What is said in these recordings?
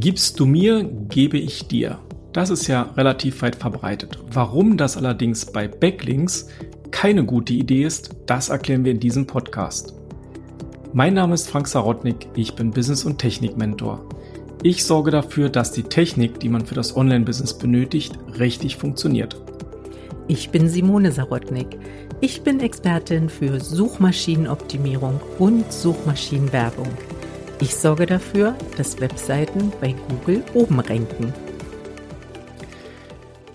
Gibst du mir, gebe ich dir. Das ist ja relativ weit verbreitet. Warum das allerdings bei Backlinks keine gute Idee ist, das erklären wir in diesem Podcast. Mein Name ist Frank Sarotnik, ich bin Business- und Technik-Mentor. Ich sorge dafür, dass die Technik, die man für das Online-Business benötigt, richtig funktioniert. Ich bin Simone Sarotnik. Ich bin Expertin für Suchmaschinenoptimierung und Suchmaschinenwerbung. Ich sorge dafür, dass Webseiten bei Google oben ranken.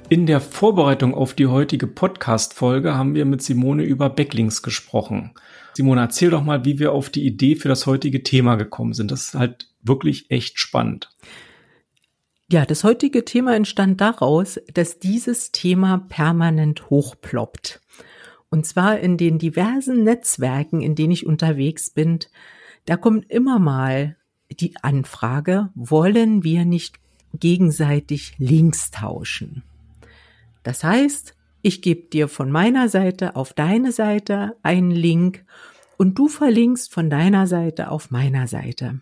In der Vorbereitung auf die heutige Podcast-Folge haben wir mit Simone über Backlinks gesprochen. Simone, erzähl doch mal, wie wir auf die Idee für das heutige Thema gekommen sind. Das ist halt wirklich echt spannend. Ja, das heutige Thema entstand daraus, dass dieses Thema permanent hochploppt. Und zwar in den diversen Netzwerken, in denen ich unterwegs bin, da kommt immer mal die Anfrage, wollen wir nicht gegenseitig Links tauschen? Das heißt, ich gebe dir von meiner Seite auf deine Seite einen Link und du verlinkst von deiner Seite auf meiner Seite.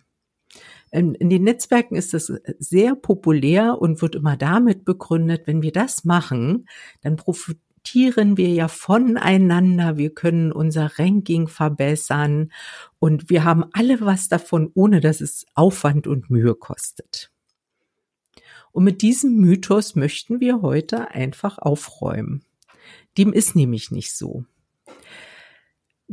In, in den Netzwerken ist das sehr populär und wird immer damit begründet, wenn wir das machen, dann profitieren wir ja voneinander, wir können unser Ranking verbessern und wir haben alle was davon, ohne dass es Aufwand und Mühe kostet. Und mit diesem Mythos möchten wir heute einfach aufräumen. Dem ist nämlich nicht so.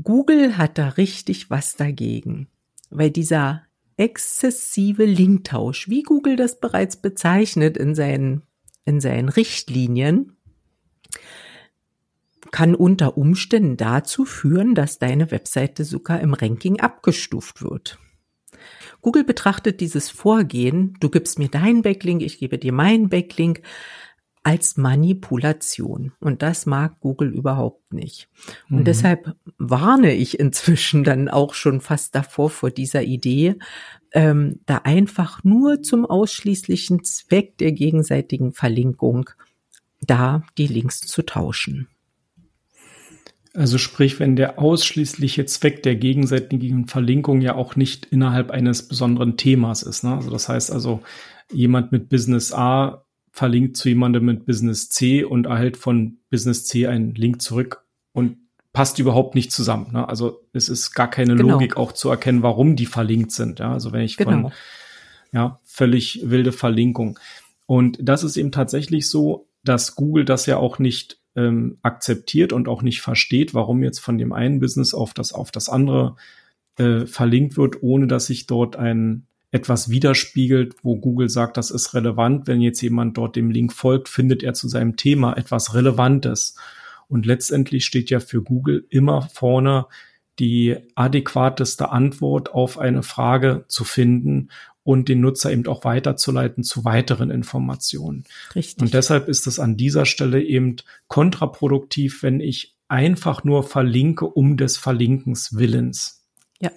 Google hat da richtig was dagegen, weil dieser exzessive Linktausch, wie Google das bereits bezeichnet in seinen, in seinen Richtlinien, kann unter Umständen dazu führen, dass deine Webseite sogar im Ranking abgestuft wird. Google betrachtet dieses Vorgehen, du gibst mir deinen Backlink, ich gebe dir meinen Backlink, als Manipulation. Und das mag Google überhaupt nicht. Und mhm. deshalb warne ich inzwischen dann auch schon fast davor vor dieser Idee, ähm, da einfach nur zum ausschließlichen Zweck der gegenseitigen Verlinkung da die Links zu tauschen. Also sprich, wenn der ausschließliche Zweck der gegenseitigen Verlinkung ja auch nicht innerhalb eines besonderen Themas ist. Ne? Also das heißt also, jemand mit Business A verlinkt zu jemandem mit Business C und erhält von Business C einen Link zurück und passt überhaupt nicht zusammen. Ne? Also es ist gar keine genau. Logik auch zu erkennen, warum die verlinkt sind. Ja? Also wenn ich genau. von ja, völlig wilde Verlinkung. Und das ist eben tatsächlich so, dass Google das ja auch nicht ähm, akzeptiert und auch nicht versteht, warum jetzt von dem einen Business auf das, auf das andere äh, verlinkt wird, ohne dass sich dort ein etwas widerspiegelt, wo Google sagt, das ist relevant. Wenn jetzt jemand dort dem Link folgt, findet er zu seinem Thema etwas Relevantes. Und letztendlich steht ja für Google immer vorne, die adäquateste Antwort auf eine Frage zu finden und den Nutzer eben auch weiterzuleiten zu weiteren Informationen. Richtig. Und deshalb ist es an dieser Stelle eben kontraproduktiv, wenn ich einfach nur verlinke um des Verlinkens Willens. Ja,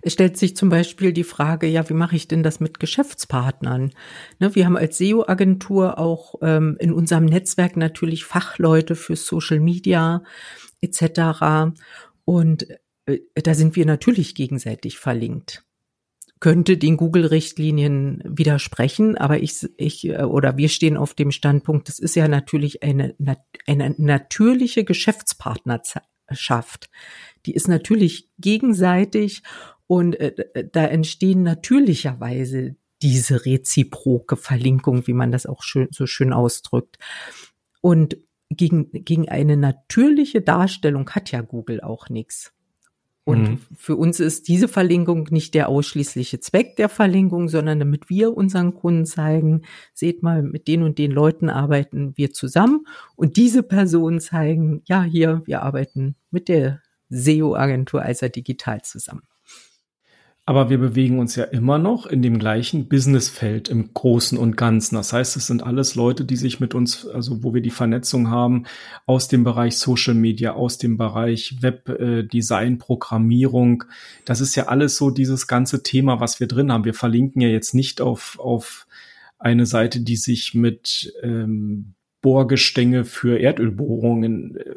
es stellt sich zum Beispiel die Frage, ja, wie mache ich denn das mit Geschäftspartnern? Ne, wir haben als SEO-Agentur auch ähm, in unserem Netzwerk natürlich Fachleute für Social Media etc. Und da sind wir natürlich gegenseitig verlinkt könnte den Google-Richtlinien widersprechen, aber ich, ich äh, oder wir stehen auf dem Standpunkt, das ist ja natürlich eine, eine natürliche Geschäftspartnerschaft. Die ist natürlich gegenseitig und äh, da entstehen natürlicherweise diese reziproke Verlinkung, wie man das auch schön, so schön ausdrückt. Und gegen, gegen eine natürliche Darstellung hat ja Google auch nichts. Und mhm. für uns ist diese Verlinkung nicht der ausschließliche Zweck der Verlinkung, sondern damit wir unseren Kunden zeigen, seht mal, mit den und den Leuten arbeiten wir zusammen und diese Personen zeigen, ja, hier, wir arbeiten mit der SEO-Agentur also digital zusammen. Aber wir bewegen uns ja immer noch in dem gleichen Businessfeld im Großen und Ganzen. Das heißt, es sind alles Leute, die sich mit uns, also wo wir die Vernetzung haben, aus dem Bereich Social Media, aus dem Bereich Webdesign, äh, Programmierung. Das ist ja alles so dieses ganze Thema, was wir drin haben. Wir verlinken ja jetzt nicht auf, auf eine Seite, die sich mit ähm, Bohrgestänge für Erdölbohrungen äh,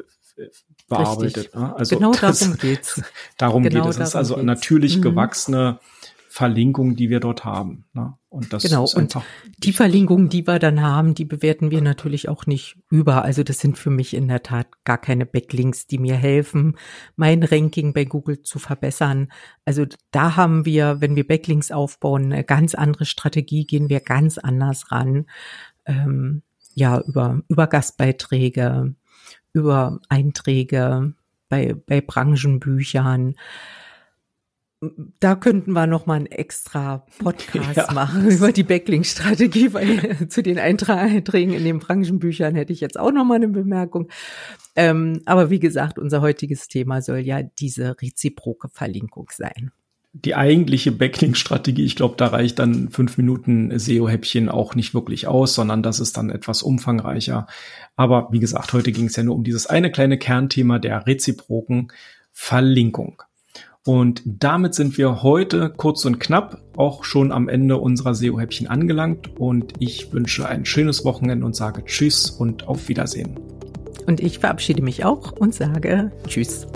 bearbeitet. Ne? Also genau das, darum geht's. darum genau geht es. Es ist also geht's. natürlich mhm. gewachsene Verlinkungen, die wir dort haben. Ne? Und das genau. ist und die Verlinkungen, die wir dann haben, die bewerten wir natürlich auch nicht über. Also das sind für mich in der Tat gar keine Backlinks, die mir helfen, mein Ranking bei Google zu verbessern. Also da haben wir, wenn wir Backlinks aufbauen, eine ganz andere Strategie, gehen wir ganz anders ran. Ähm, ja, über, über Gastbeiträge, über Einträge bei, bei Branchenbüchern da könnten wir noch mal einen extra Podcast ja. machen über die Backlink-Strategie, weil zu den Einträgen in den Branchenbüchern hätte ich jetzt auch noch mal eine Bemerkung. Ähm, aber wie gesagt, unser heutiges Thema soll ja diese reziproke Verlinkung sein. Die eigentliche Backlink-Strategie, ich glaube, da reicht dann fünf Minuten SEO-Häppchen auch nicht wirklich aus, sondern das ist dann etwas umfangreicher. Aber wie gesagt, heute ging es ja nur um dieses eine kleine Kernthema der reziproken Verlinkung. Und damit sind wir heute kurz und knapp auch schon am Ende unserer SEO-Häppchen angelangt. Und ich wünsche ein schönes Wochenende und sage Tschüss und auf Wiedersehen. Und ich verabschiede mich auch und sage Tschüss.